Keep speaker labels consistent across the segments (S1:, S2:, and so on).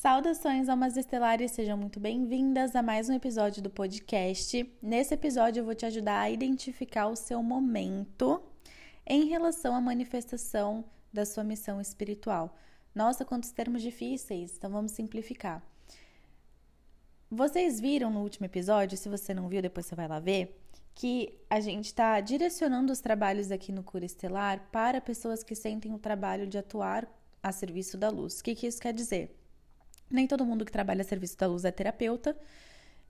S1: Saudações, almas estelares, sejam muito bem-vindas a mais um episódio do podcast. Nesse episódio, eu vou te ajudar a identificar o seu momento em relação à manifestação da sua missão espiritual. Nossa, quantos termos difíceis, então vamos simplificar. Vocês viram no último episódio, se você não viu, depois você vai lá ver, que a gente está direcionando os trabalhos aqui no Cura Estelar para pessoas que sentem o trabalho de atuar a serviço da luz. O que, que isso quer dizer? Nem todo mundo que trabalha a serviço da luz é terapeuta.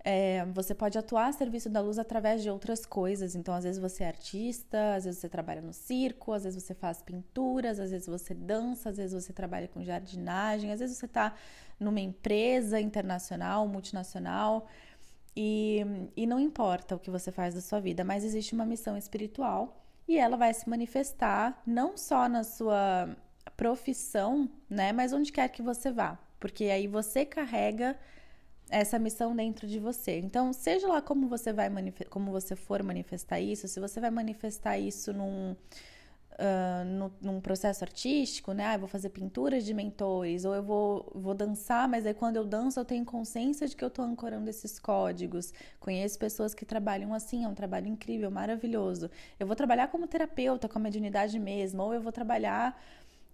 S1: É, você pode atuar a serviço da luz através de outras coisas. Então, às vezes você é artista, às vezes você trabalha no circo, às vezes você faz pinturas, às vezes você dança, às vezes você trabalha com jardinagem, às vezes você está numa empresa internacional, multinacional. E, e não importa o que você faz da sua vida, mas existe uma missão espiritual e ela vai se manifestar não só na sua profissão, né, mas onde quer que você vá porque aí você carrega essa missão dentro de você. Então, seja lá como você vai como você for manifestar isso, se você vai manifestar isso num Uh, no, num processo artístico, né? Ah, eu vou fazer pinturas de mentores, ou eu vou, vou dançar, mas aí quando eu danço eu tenho consciência de que eu estou ancorando esses códigos. Conheço pessoas que trabalham assim, é um trabalho incrível, maravilhoso. Eu vou trabalhar como terapeuta, com a mediunidade mesmo, ou eu vou trabalhar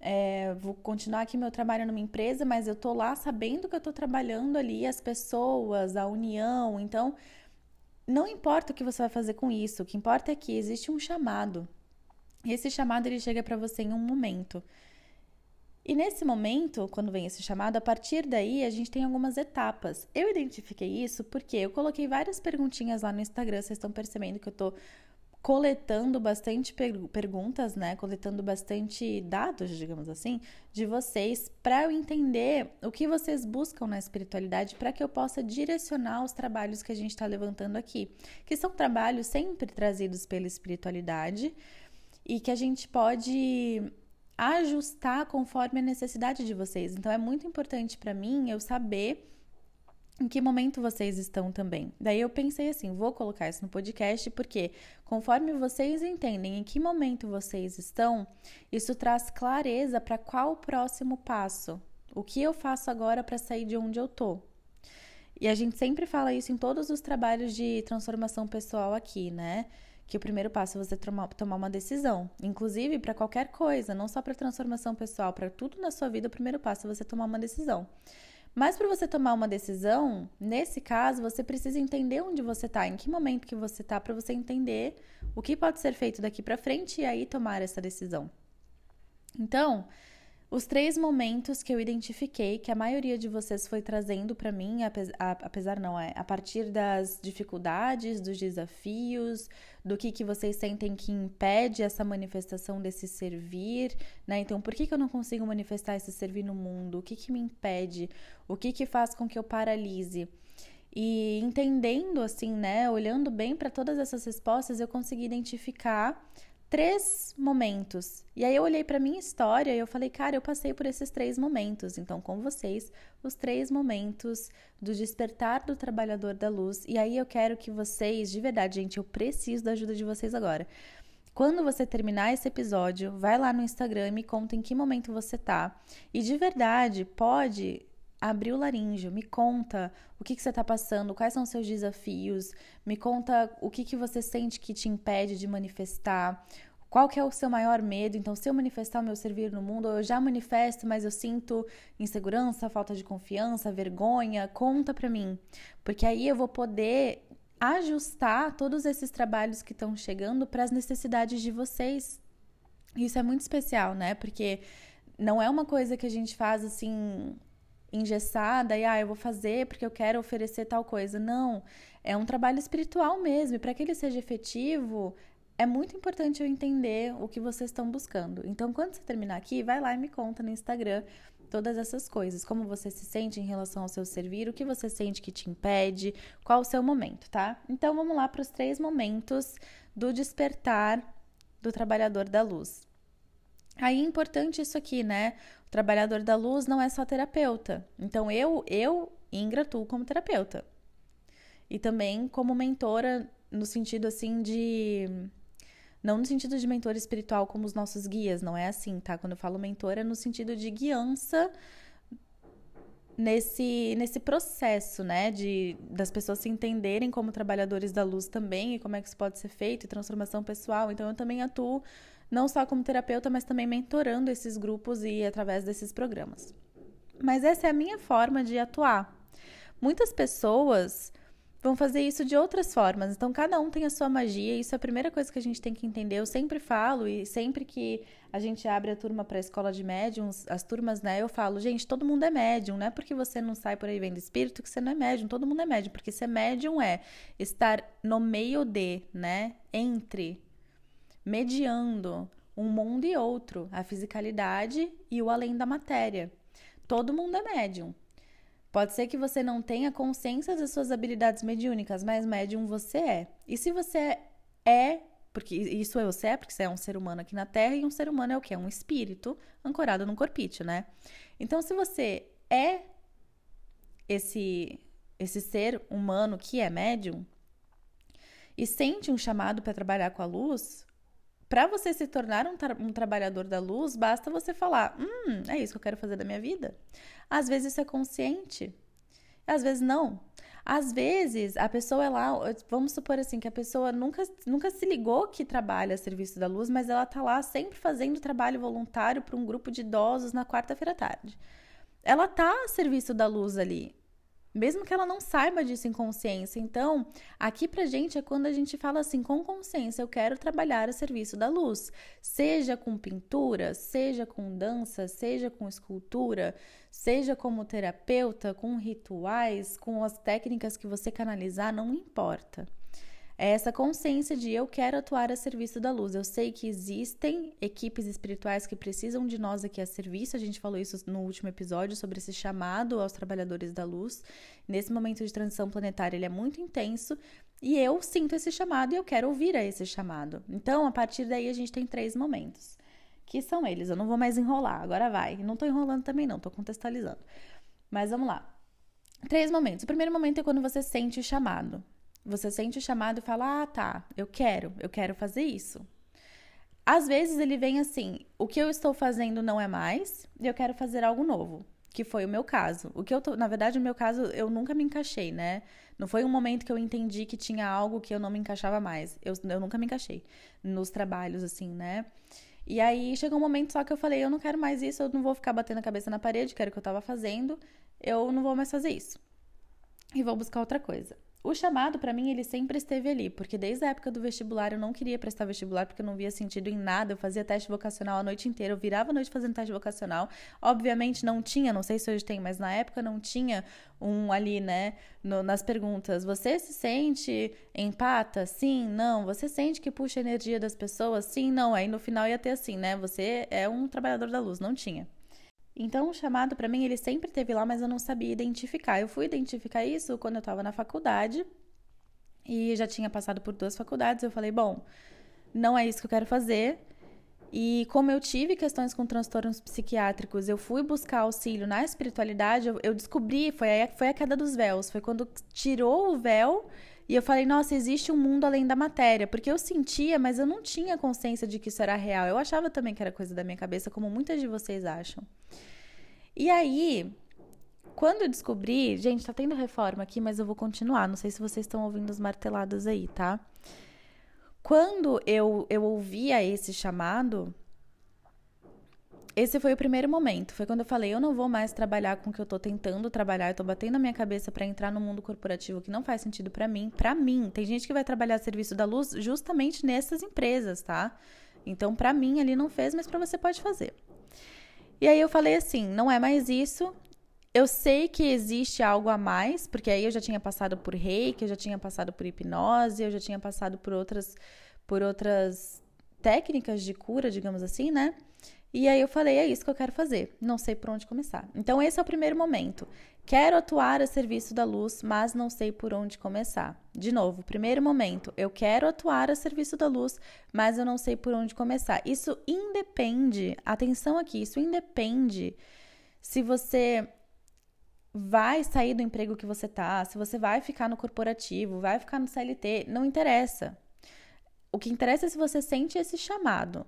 S1: é, vou continuar aqui meu trabalho numa empresa, mas eu tô lá sabendo que eu tô trabalhando ali, as pessoas, a união. Então, não importa o que você vai fazer com isso, o que importa é que existe um chamado. E esse chamado ele chega para você em um momento. E nesse momento, quando vem esse chamado, a partir daí a gente tem algumas etapas. Eu identifiquei isso porque eu coloquei várias perguntinhas lá no Instagram, vocês estão percebendo que eu tô coletando bastante per perguntas, né? Coletando bastante dados, digamos assim, de vocês para eu entender o que vocês buscam na espiritualidade para que eu possa direcionar os trabalhos que a gente está levantando aqui, que são trabalhos sempre trazidos pela espiritualidade e que a gente pode ajustar conforme a necessidade de vocês. Então é muito importante para mim eu saber em que momento vocês estão também. Daí eu pensei assim, vou colocar isso no podcast porque conforme vocês entendem em que momento vocês estão, isso traz clareza para qual o próximo passo. O que eu faço agora para sair de onde eu tô? E a gente sempre fala isso em todos os trabalhos de transformação pessoal aqui, né? Que o primeiro passo é você tomar uma decisão. Inclusive, para qualquer coisa, não só para transformação pessoal, para tudo na sua vida, o primeiro passo é você tomar uma decisão. Mas para você tomar uma decisão, nesse caso, você precisa entender onde você está, em que momento que você está, para você entender o que pode ser feito daqui para frente e aí tomar essa decisão. Então, os três momentos que eu identifiquei que a maioria de vocês foi trazendo para mim, apesar não é, a partir das dificuldades, dos desafios, do que que vocês sentem que impede essa manifestação desse servir, né? Então, por que que eu não consigo manifestar esse servir no mundo? O que que me impede? O que que faz com que eu paralise? E entendendo assim, né, olhando bem para todas essas respostas, eu consegui identificar três momentos. E aí eu olhei para minha história e eu falei, cara, eu passei por esses três momentos. Então, com vocês, os três momentos do despertar do trabalhador da luz. E aí eu quero que vocês, de verdade, gente, eu preciso da ajuda de vocês agora. Quando você terminar esse episódio, vai lá no Instagram e me conta em que momento você tá. E de verdade, pode abrir o laríngeo, me conta o que, que você está passando, quais são os seus desafios, me conta o que, que você sente que te impede de manifestar, qual que é o seu maior medo? Então, se eu manifestar o meu servir no mundo, eu já manifesto, mas eu sinto insegurança, falta de confiança, vergonha, conta para mim. Porque aí eu vou poder ajustar todos esses trabalhos que estão chegando para as necessidades de vocês. Isso é muito especial, né? Porque não é uma coisa que a gente faz assim engessada e ah, eu vou fazer porque eu quero oferecer tal coisa. Não, é um trabalho espiritual mesmo. E para que ele seja efetivo, é muito importante eu entender o que vocês estão buscando. Então, quando você terminar aqui, vai lá e me conta no Instagram todas essas coisas, como você se sente em relação ao seu servir, o que você sente que te impede, qual o seu momento, tá? Então, vamos lá para os três momentos do despertar do trabalhador da luz. Aí é importante isso aqui, né? Trabalhador da luz não é só terapeuta. Então eu, eu, Ingra, atuo como terapeuta. E também como mentora no sentido assim de não no sentido de mentor espiritual como os nossos guias, não é assim, tá? Quando eu falo mentora, é no sentido de guiança nesse, nesse processo, né, de das pessoas se entenderem como trabalhadores da luz também e como é que isso pode ser feito, e transformação pessoal. Então eu também atuo não só como terapeuta, mas também mentorando esses grupos e através desses programas. Mas essa é a minha forma de atuar. Muitas pessoas vão fazer isso de outras formas. Então, cada um tem a sua magia. Isso é a primeira coisa que a gente tem que entender. Eu sempre falo, e sempre que a gente abre a turma para a escola de médiums, as turmas, né, eu falo, gente, todo mundo é médium. Não é porque você não sai por aí vendo espírito que você não é médium. Todo mundo é médium. Porque ser médium é estar no meio de, né, entre, mediando um mundo e outro, a fisicalidade e o além da matéria. Todo mundo é médium. Pode ser que você não tenha consciência das suas habilidades mediúnicas, mas médium você é. E se você é, porque isso é você é, porque você é um ser humano aqui na Terra, e um ser humano é o que? É um espírito ancorado num corpício, né? Então, se você é esse, esse ser humano que é médium e sente um chamado para trabalhar com a luz, para você se tornar um, tra um, trabalhador da luz, basta você falar: hum, é isso que eu quero fazer da minha vida. Às vezes isso é consciente, às vezes não. Às vezes a pessoa é lá, vamos supor assim, que a pessoa nunca, nunca se ligou que trabalha a serviço da luz, mas ela tá lá sempre fazendo trabalho voluntário para um grupo de idosos na quarta-feira à tarde. Ela tá a serviço da luz ali mesmo que ela não saiba disso em consciência. Então, aqui pra gente é quando a gente fala assim, com consciência, eu quero trabalhar a serviço da luz, seja com pintura, seja com dança, seja com escultura, seja como terapeuta, com rituais, com as técnicas que você canalizar, não importa. É essa consciência de eu quero atuar a serviço da luz. Eu sei que existem equipes espirituais que precisam de nós aqui a serviço. A gente falou isso no último episódio sobre esse chamado aos trabalhadores da luz. Nesse momento de transição planetária, ele é muito intenso e eu sinto esse chamado e eu quero ouvir a esse chamado. Então, a partir daí, a gente tem três momentos, que são eles. Eu não vou mais enrolar, agora vai. Não tô enrolando também, não, tô contextualizando. Mas vamos lá. Três momentos. O primeiro momento é quando você sente o chamado. Você sente o chamado e fala: Ah, tá, eu quero, eu quero fazer isso. Às vezes ele vem assim: o que eu estou fazendo não é mais e eu quero fazer algo novo. Que foi o meu caso. O que eu tô, na verdade, no meu caso, eu nunca me encaixei, né? Não foi um momento que eu entendi que tinha algo que eu não me encaixava mais. Eu, eu nunca me encaixei nos trabalhos, assim, né? E aí chegou um momento só que eu falei: eu não quero mais isso, eu não vou ficar batendo a cabeça na parede, quero o que eu tava fazendo, eu não vou mais fazer isso. E vou buscar outra coisa. O chamado, para mim, ele sempre esteve ali, porque desde a época do vestibular eu não queria prestar vestibular porque eu não via sentido em nada. Eu fazia teste vocacional a noite inteira, eu virava a noite fazendo teste vocacional. Obviamente não tinha, não sei se hoje tem, mas na época não tinha um ali, né, no, nas perguntas. Você se sente empata? Sim, não. Você sente que puxa a energia das pessoas? Sim, não. Aí no final ia ter assim, né? Você é um trabalhador da luz, não tinha. Então, o chamado para mim, ele sempre teve lá, mas eu não sabia identificar. Eu fui identificar isso quando eu estava na faculdade e já tinha passado por duas faculdades. Eu falei, bom, não é isso que eu quero fazer. E como eu tive questões com transtornos psiquiátricos, eu fui buscar auxílio na espiritualidade, eu, eu descobri, foi a, foi a queda dos véus, foi quando tirou o véu e eu falei, nossa, existe um mundo além da matéria, porque eu sentia, mas eu não tinha consciência de que isso era real. Eu achava também que era coisa da minha cabeça, como muitas de vocês acham. E aí, quando eu descobri, gente, tá tendo reforma aqui, mas eu vou continuar. Não sei se vocês estão ouvindo os martelados aí, tá? Quando eu, eu ouvia esse chamado, esse foi o primeiro momento. Foi quando eu falei, eu não vou mais trabalhar com o que eu tô tentando trabalhar, eu tô batendo a minha cabeça para entrar no mundo corporativo que não faz sentido para mim. Para mim, tem gente que vai trabalhar serviço da luz justamente nessas empresas, tá? Então, para mim ali não fez, mas para você pode fazer. E aí eu falei assim, não é mais isso. Eu sei que existe algo a mais, porque aí eu já tinha passado por reiki, eu já tinha passado por hipnose, eu já tinha passado por outras por outras técnicas de cura, digamos assim, né? E aí eu falei, é isso que eu quero fazer. Não sei por onde começar. Então esse é o primeiro momento. Quero atuar a serviço da luz, mas não sei por onde começar. De novo, primeiro momento, eu quero atuar a serviço da luz, mas eu não sei por onde começar. Isso independe, atenção aqui, isso independe se você vai sair do emprego que você tá, se você vai ficar no corporativo, vai ficar no CLT, não interessa. O que interessa é se você sente esse chamado.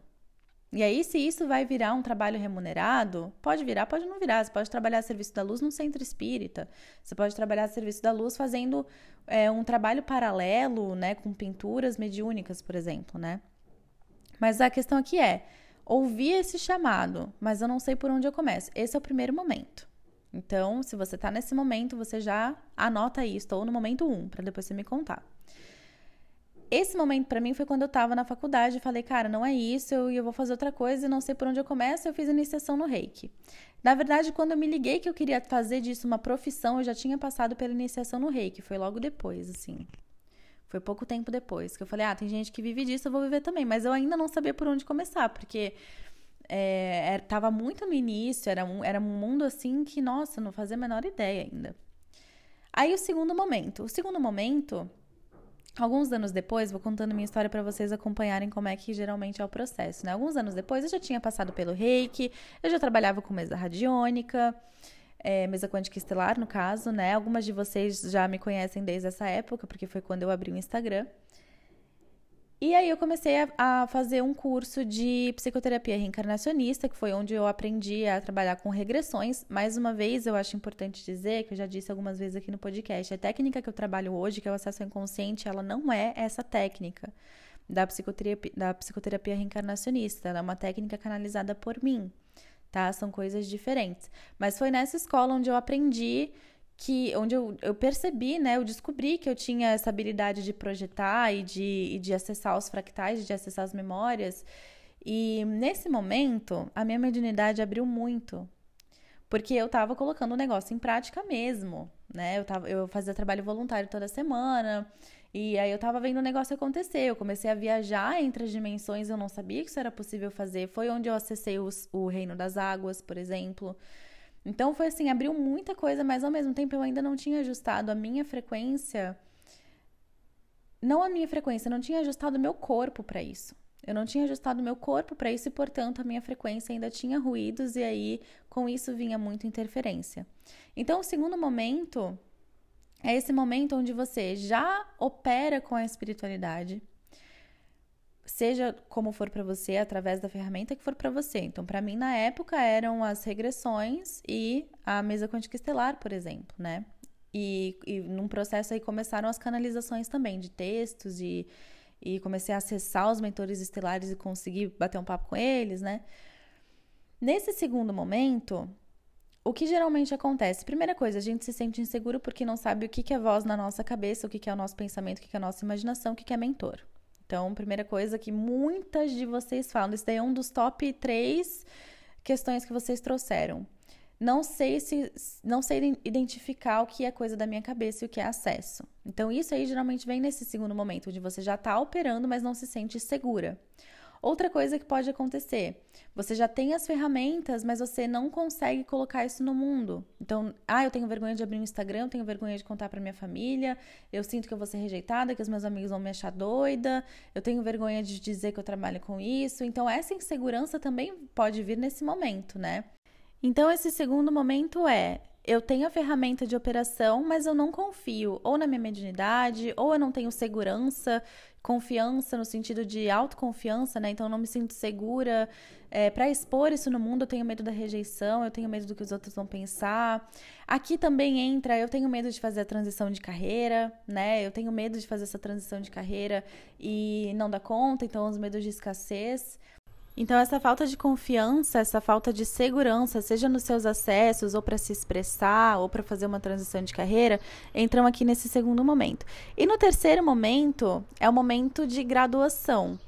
S1: E aí, se isso vai virar um trabalho remunerado, pode virar, pode não virar. Você pode trabalhar a serviço da luz num centro espírita. Você pode trabalhar a serviço da luz fazendo é, um trabalho paralelo, né, com pinturas mediúnicas, por exemplo, né? Mas a questão aqui é ouvir esse chamado, mas eu não sei por onde eu começo. Esse é o primeiro momento. Então, se você está nesse momento, você já anota isso. Estou no momento 1, um, para depois você me contar. Esse momento para mim foi quando eu estava na faculdade falei, cara, não é isso, eu, eu vou fazer outra coisa e não sei por onde eu começo. Eu fiz iniciação no Reiki. Na verdade, quando eu me liguei que eu queria fazer disso uma profissão, eu já tinha passado pela iniciação no Reiki. Foi logo depois, assim. Foi pouco tempo depois que eu falei, ah, tem gente que vive disso, eu vou viver também. Mas eu ainda não sabia por onde começar, porque é, tava muito no início, era um, era um mundo assim que, nossa, não fazia a menor ideia ainda. Aí o segundo momento. O segundo momento Alguns anos depois, vou contando minha história para vocês acompanharem como é que geralmente é o processo, né? Alguns anos depois, eu já tinha passado pelo reiki, eu já trabalhava com mesa radiônica, é, mesa quântica estelar, no caso, né? Algumas de vocês já me conhecem desde essa época, porque foi quando eu abri o Instagram. E aí eu comecei a, a, fazer um curso de psicoterapia reencarnacionista, que foi onde eu aprendi a trabalhar com regressões. Mais uma vez, eu acho importante dizer, que eu já disse algumas vezes aqui no podcast, a técnica que eu trabalho hoje, que é o acesso ao inconsciente, ela não é essa técnica da psicoterapia, da psicoterapia reencarnacionista. Ela é uma técnica canalizada por mim, tá? São coisas diferentes. Mas foi nessa escola onde eu aprendi que onde eu, eu percebi, né, eu descobri que eu tinha essa habilidade de projetar e de, e de acessar os fractais, de acessar as memórias. E nesse momento, a minha mediunidade abriu muito, porque eu estava colocando o negócio em prática mesmo, né? Eu, tava, eu fazia trabalho voluntário toda semana, e aí eu estava vendo o negócio acontecer. Eu comecei a viajar entre as dimensões, eu não sabia que isso era possível fazer. Foi onde eu acessei os, o Reino das Águas, por exemplo. Então foi assim, abriu muita coisa, mas ao mesmo tempo eu ainda não tinha ajustado a minha frequência. Não a minha frequência, eu não tinha ajustado o meu corpo para isso. Eu não tinha ajustado o meu corpo para isso e, portanto, a minha frequência ainda tinha ruídos e aí com isso vinha muita interferência. Então, o segundo momento é esse momento onde você já opera com a espiritualidade, seja como for para você, através da ferramenta que for para você. Então, para mim, na época, eram as regressões e a mesa quântica estelar, por exemplo, né? E, e num processo aí começaram as canalizações também de textos e, e comecei a acessar os mentores estelares e conseguir bater um papo com eles, né? Nesse segundo momento, o que geralmente acontece? Primeira coisa, a gente se sente inseguro porque não sabe o que é voz na nossa cabeça, o que é o nosso pensamento, o que é a nossa imaginação, o que é mentor. Então, primeira coisa que muitas de vocês falam, isso daí é um dos top três questões que vocês trouxeram. Não sei se não sei identificar o que é coisa da minha cabeça e o que é acesso. Então, isso aí geralmente vem nesse segundo momento, onde você já está operando, mas não se sente segura. Outra coisa que pode acontecer, você já tem as ferramentas, mas você não consegue colocar isso no mundo. Então, ah, eu tenho vergonha de abrir um Instagram, eu tenho vergonha de contar para minha família, eu sinto que eu vou ser rejeitada, que os meus amigos vão me achar doida, eu tenho vergonha de dizer que eu trabalho com isso. Então, essa insegurança também pode vir nesse momento, né? Então, esse segundo momento é eu tenho a ferramenta de operação, mas eu não confio ou na minha mediunidade, ou eu não tenho segurança confiança no sentido de autoconfiança, né? Então eu não me sinto segura é, para expor isso no mundo. Eu tenho medo da rejeição, eu tenho medo do que os outros vão pensar. Aqui também entra, eu tenho medo de fazer a transição de carreira, né? Eu tenho medo de fazer essa transição de carreira e não dar conta, então os medos de escassez. Então, essa falta de confiança, essa falta de segurança, seja nos seus acessos, ou para se expressar, ou para fazer uma transição de carreira, entram aqui nesse segundo momento. E no terceiro momento, é o momento de graduação.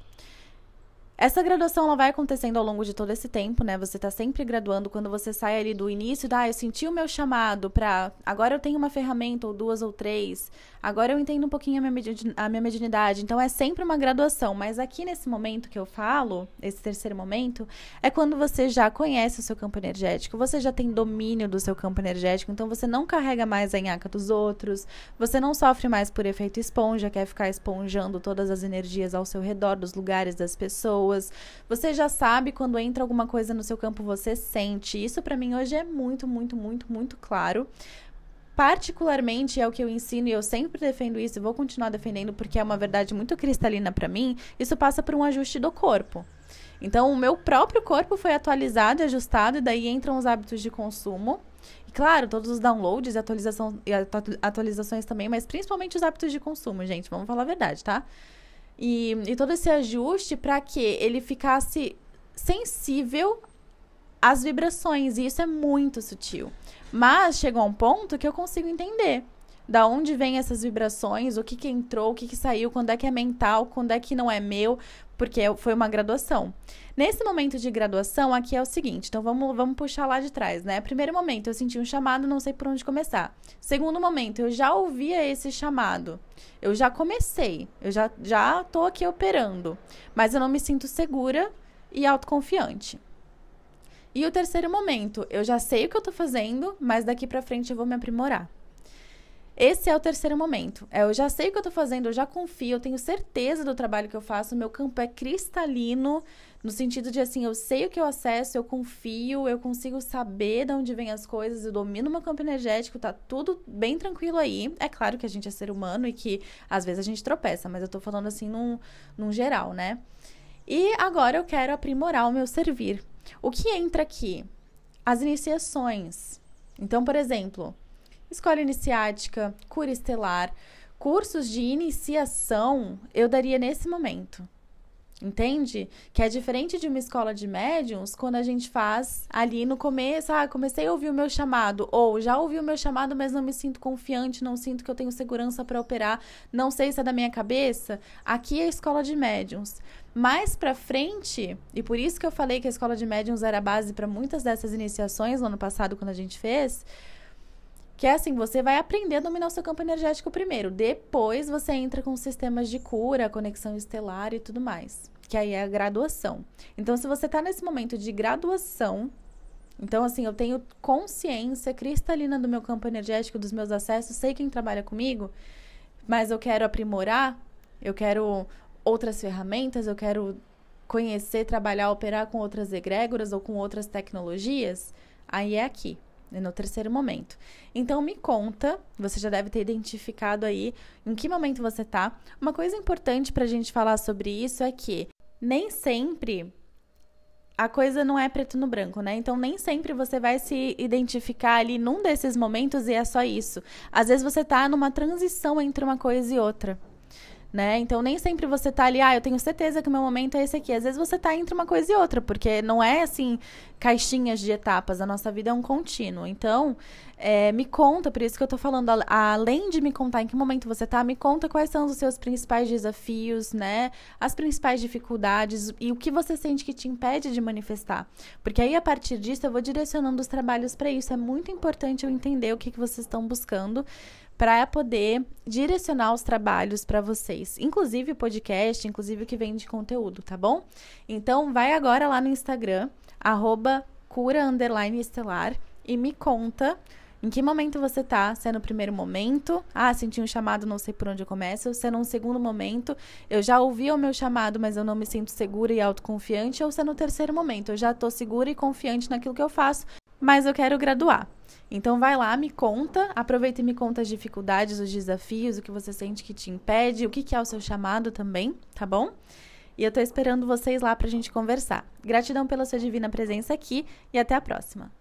S1: Essa graduação ela vai acontecendo ao longo de todo esse tempo, né? Você está sempre graduando. Quando você sai ali do início, ah, eu senti o meu chamado para agora eu tenho uma ferramenta ou duas ou três, agora eu entendo um pouquinho a minha, a minha mediunidade. Então é sempre uma graduação, mas aqui nesse momento que eu falo, esse terceiro momento, é quando você já conhece o seu campo energético, você já tem domínio do seu campo energético, então você não carrega mais a nhaca dos outros, você não sofre mais por efeito esponja, quer ficar esponjando todas as energias ao seu redor, dos lugares, das pessoas pessoas. Você já sabe quando entra alguma coisa no seu campo, você sente. Isso para mim hoje é muito, muito, muito, muito claro. Particularmente é o que eu ensino e eu sempre defendo isso e vou continuar defendendo porque é uma verdade muito cristalina para mim. Isso passa por um ajuste do corpo. Então, o meu próprio corpo foi atualizado e ajustado, e daí entram os hábitos de consumo. E, claro, todos os downloads atualização, e atualizações também, mas principalmente os hábitos de consumo, gente. Vamos falar a verdade, tá? E, e todo esse ajuste para que ele ficasse sensível às vibrações. E isso é muito sutil. Mas chegou a um ponto que eu consigo entender da onde vem essas vibrações, o que, que entrou, o que, que saiu, quando é que é mental, quando é que não é meu, porque foi uma graduação. Nesse momento de graduação, aqui é o seguinte, então vamos, vamos puxar lá de trás, né? Primeiro momento, eu senti um chamado, não sei por onde começar. Segundo momento, eu já ouvia esse chamado. Eu já comecei, eu já, já tô aqui operando, mas eu não me sinto segura e autoconfiante. E o terceiro momento, eu já sei o que eu tô fazendo, mas daqui para frente eu vou me aprimorar. Esse é o terceiro momento. É, eu já sei o que eu tô fazendo, eu já confio, eu tenho certeza do trabalho que eu faço, meu campo é cristalino, no sentido de assim, eu sei o que eu acesso, eu confio, eu consigo saber de onde vêm as coisas, eu domino meu campo energético, tá tudo bem tranquilo aí. É claro que a gente é ser humano e que às vezes a gente tropeça, mas eu tô falando assim num, num geral, né? E agora eu quero aprimorar o meu servir. O que entra aqui? As iniciações. Então, por exemplo, escola iniciática, cura estelar, cursos de iniciação, eu daria nesse momento. Entende? Que é diferente de uma escola de médiums, quando a gente faz ali no começo, ah, comecei a ouvir o meu chamado, ou já ouvi o meu chamado, mas não me sinto confiante, não sinto que eu tenho segurança para operar, não sei se é da minha cabeça. Aqui é a escola de médiums. Mais para frente, e por isso que eu falei que a escola de médiums era a base para muitas dessas iniciações no ano passado, quando a gente fez, que é assim, você vai aprender a dominar o seu campo energético primeiro. Depois você entra com sistemas de cura, conexão estelar e tudo mais. Que aí é a graduação. Então, se você está nesse momento de graduação, então, assim, eu tenho consciência cristalina do meu campo energético, dos meus acessos, sei quem trabalha comigo, mas eu quero aprimorar, eu quero outras ferramentas, eu quero conhecer, trabalhar, operar com outras egrégoras ou com outras tecnologias, aí é aqui. No terceiro momento. Então me conta, você já deve ter identificado aí em que momento você tá. Uma coisa importante para a gente falar sobre isso é que nem sempre a coisa não é preto no branco, né? Então nem sempre você vai se identificar ali num desses momentos e é só isso. Às vezes você tá numa transição entre uma coisa e outra né? Então nem sempre você tá ali, ah, eu tenho certeza que o meu momento é esse aqui. Às vezes você tá entre uma coisa e outra, porque não é assim caixinhas de etapas, a nossa vida é um contínuo. Então, é, me conta, por isso que eu tô falando, além de me contar em que momento você tá, me conta quais são os seus principais desafios, né? As principais dificuldades e o que você sente que te impede de manifestar. Porque aí, a partir disso, eu vou direcionando os trabalhos para isso. É muito importante eu entender o que, que vocês estão buscando para poder direcionar os trabalhos para vocês, inclusive o podcast, inclusive o que vem de conteúdo, tá bom? Então vai agora lá no Instagram, arroba cura estelar e me conta em que momento você tá? Se é no primeiro momento, ah, senti um chamado, não sei por onde eu começo. Se é num segundo momento, eu já ouvi o meu chamado, mas eu não me sinto segura e autoconfiante. Ou se é no terceiro momento, eu já tô segura e confiante naquilo que eu faço, mas eu quero graduar. Então vai lá, me conta, aproveita e me conta as dificuldades, os desafios, o que você sente que te impede, o que, que é o seu chamado também, tá bom? E eu tô esperando vocês lá pra gente conversar. Gratidão pela sua divina presença aqui e até a próxima.